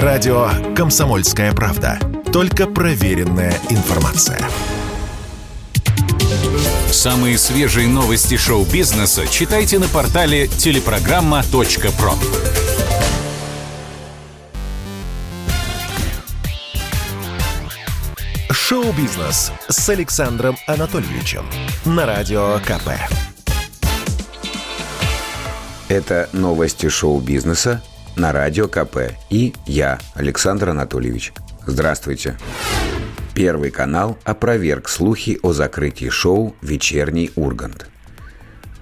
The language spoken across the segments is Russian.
Радио «Комсомольская правда». Только проверенная информация. Самые свежие новости шоу-бизнеса читайте на портале телепрограмма.про. Шоу-бизнес с Александром Анатольевичем на Радио КП. Это новости шоу-бизнеса на Радио КП. И я, Александр Анатольевич. Здравствуйте. Первый канал опроверг слухи о закрытии шоу «Вечерний Ургант».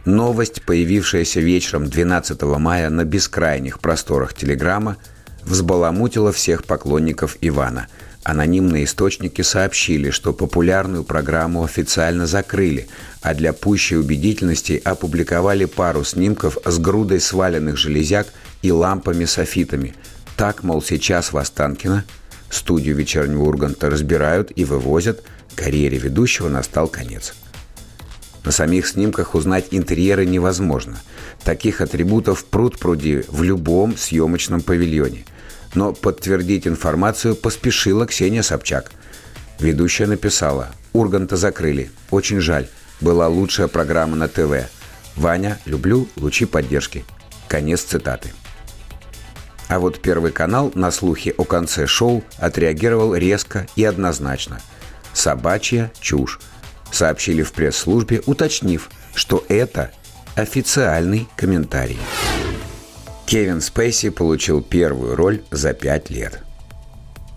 Новость, появившаяся вечером 12 мая на бескрайних просторах Телеграма, взбаламутила всех поклонников Ивана – Анонимные источники сообщили, что популярную программу официально закрыли, а для пущей убедительности опубликовали пару снимков с грудой сваленных железяк и лампами-софитами. Так, мол, сейчас в Останкино студию вечернего Урганта разбирают и вывозят, карьере ведущего настал конец. На самих снимках узнать интерьеры невозможно. Таких атрибутов пруд пруди в любом съемочном павильоне – но подтвердить информацию поспешила Ксения Собчак. Ведущая написала «Урганта закрыли. Очень жаль. Была лучшая программа на ТВ. Ваня, люблю, лучи поддержки». Конец цитаты. А вот Первый канал на слухи о конце шоу отреагировал резко и однозначно. «Собачья чушь», сообщили в пресс-службе, уточнив, что это официальный комментарий. Кевин Спейси получил первую роль за пять лет.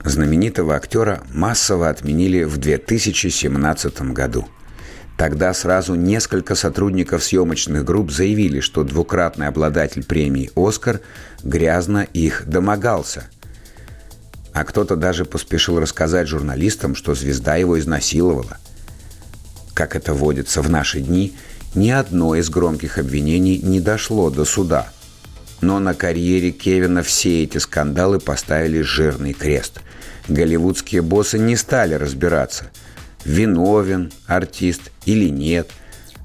Знаменитого актера массово отменили в 2017 году. Тогда сразу несколько сотрудников съемочных групп заявили, что двукратный обладатель премии «Оскар» грязно их домогался. А кто-то даже поспешил рассказать журналистам, что звезда его изнасиловала. Как это водится в наши дни, ни одно из громких обвинений не дошло до суда – но на карьере Кевина все эти скандалы поставили жирный крест. Голливудские боссы не стали разбираться, виновен артист или нет.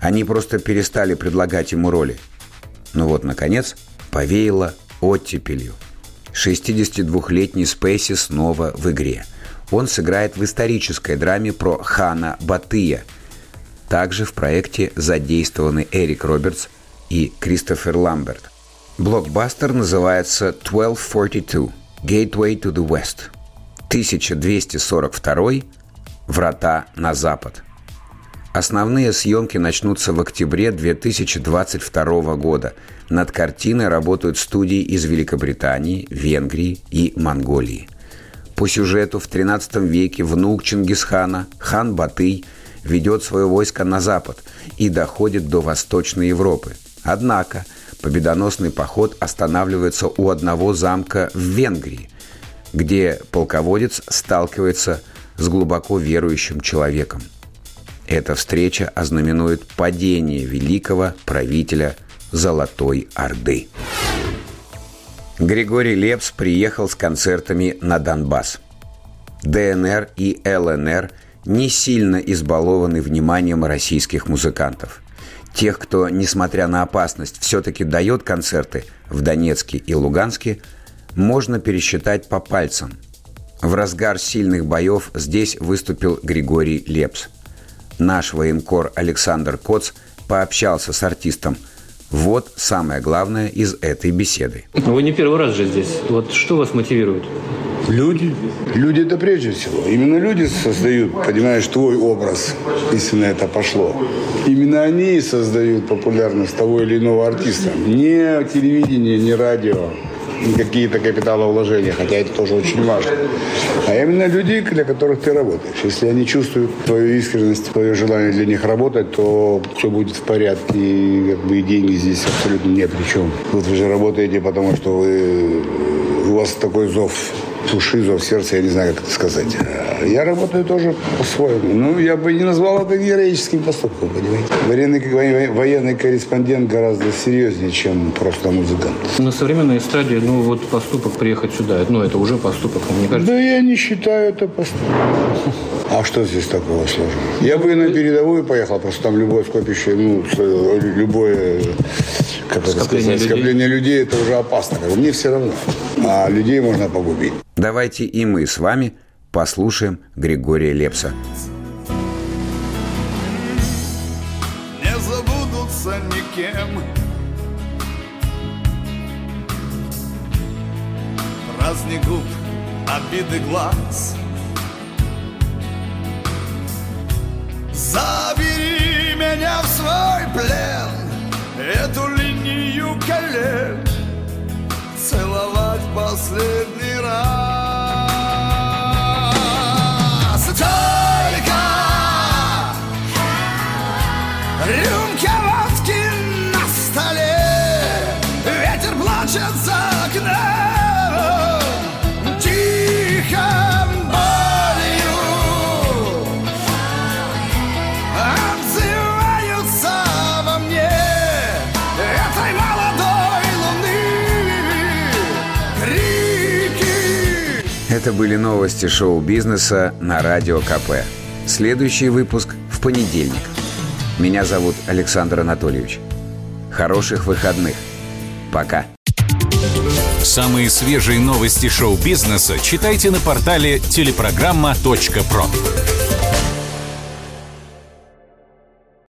Они просто перестали предлагать ему роли. Ну вот, наконец, повеяло оттепелью. 62-летний Спейси снова в игре. Он сыграет в исторической драме про Хана Батыя. Также в проекте задействованы Эрик Робертс и Кристофер Ламберт – Блокбастер называется 1242 Gateway to the West 1242 Врата на запад. Основные съемки начнутся в октябре 2022 года. Над картиной работают студии из Великобритании, Венгрии и Монголии. По сюжету в 13 веке внук Чингисхана, хан Батый, ведет свое войско на запад и доходит до Восточной Европы. Однако – победоносный поход останавливается у одного замка в Венгрии, где полководец сталкивается с глубоко верующим человеком. Эта встреча ознаменует падение великого правителя Золотой Орды. Григорий Лепс приехал с концертами на Донбасс. ДНР и ЛНР не сильно избалованы вниманием российских музыкантов – Тех, кто, несмотря на опасность, все-таки дает концерты в Донецке и Луганске, можно пересчитать по пальцам. В разгар сильных боев здесь выступил Григорий Лепс. Наш военкор Александр Коц пообщался с артистом. Вот самое главное из этой беседы. Вы не первый раз же здесь. Вот что вас мотивирует? Люди. Люди это прежде всего. Именно люди создают, понимаешь, твой образ, если на это пошло. Именно они создают популярность того или иного артиста. Не телевидение, не радио, какие-то капиталовложения, хотя это тоже очень важно. А именно люди, для которых ты работаешь. Если они чувствуют твою искренность, твое желание для них работать, то все будет в порядке. И, как бы, и деньги здесь абсолютно ни при чем. Вот вы же работаете, потому что вы, у вас такой зов души, зов сердца, я не знаю, как это сказать. Я работаю тоже по-своему. Ну, я бы не назвал это героическим поступком, понимаете. Военный, военный корреспондент гораздо серьезнее, чем просто музыкант. На современной эстраде, ну, вот поступок приехать сюда, ну, это уже поступок, мне кажется. Да я не считаю это поступком. А что здесь такого сложного? Я бы и на передовую поехал, просто там любое скопище, ну, любое как это сказать, людей. скопление людей, это уже опасно. Мне все равно. А людей можно погубить. Давайте и мы с вами послушаем Григория Лепса. Не забудутся никем Праздник губ, обиды глаз Забери меня в свой плен Эту Это были новости шоу-бизнеса на Радио КП. Следующий выпуск в понедельник. Меня зовут Александр Анатольевич. Хороших выходных. Пока. Самые свежие новости шоу-бизнеса читайте на портале телепрограмма.про.